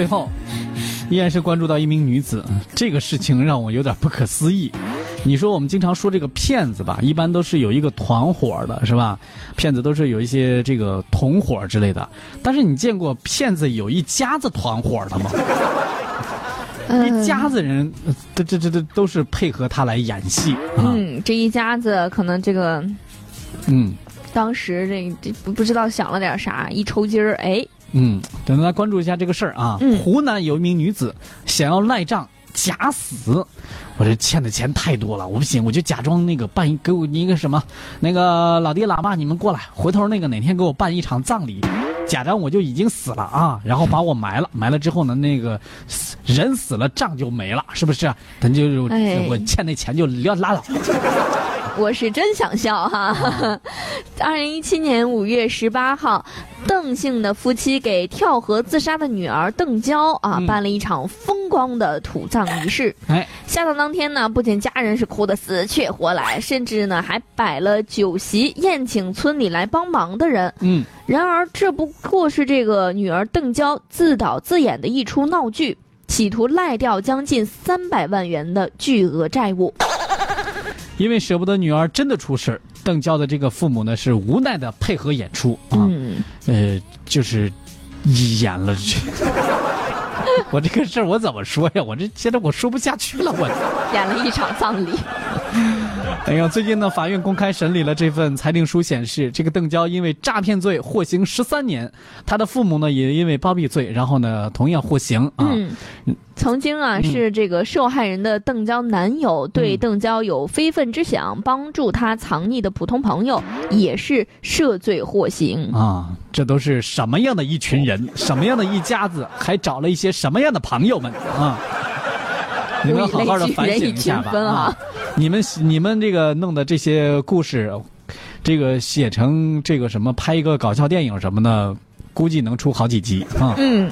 最后，依然是关注到一名女子，这个事情让我有点不可思议。你说我们经常说这个骗子吧，一般都是有一个团伙的，是吧？骗子都是有一些这个同伙之类的。但是你见过骗子有一家子团伙的吗？一家子人，这这这这都是配合他来演戏啊。嗯，这一家子可能这个，嗯，当时这这不不知道想了点啥，一抽筋儿，哎，嗯，等大家关注一下这个事儿啊。嗯湖南有一名女子想要赖账假死，我这欠的钱太多了，我不行，我就假装那个办一给我一个什么，那个老爹老爸你们过来，回头那个哪天给我办一场葬礼。假装我就已经死了啊，然后把我埋了，埋了之后呢，那个死人死了，账就没了，是不是？咱就哎我欠那钱就要拉倒。我是真想笑哈！二零一七年五月十八号，邓姓的夫妻给跳河自杀的女儿邓娇啊、嗯办了一场风光的土葬仪式。哎，下葬当天呢，不仅家人是哭得死去活来，甚至呢还摆了酒席宴请村里来帮忙的人。嗯，然而，这不过是这个女儿邓娇自导自演的一出闹剧，企图赖掉将近三百万元的巨额债务。因为舍不得女儿真的出事儿，邓娇的这个父母呢是无奈的配合演出啊。嗯，呃，就是演了这。我这个事儿我怎么说呀？我这现在我说不下去了，我。演了一场葬礼。哎呀，最近呢，法院公开审理了这份裁定书，显示这个邓娇因为诈骗罪获刑十三年，她的父母呢也因为包庇罪，然后呢同样获刑啊。嗯，曾经啊、是这个受害人的邓娇男友对嗯邓娇有非分之想，帮助她藏匿的普通朋友也是涉罪获刑。啊，这都是什么样的一群人，什么样的一家子，还找了一些什么样的朋友们啊？你们好好的反省一下吧啊！你们你们这个弄的这些故事，这个写成这个什么拍一个搞笑电影什么的，估计能出好几集啊！嗯。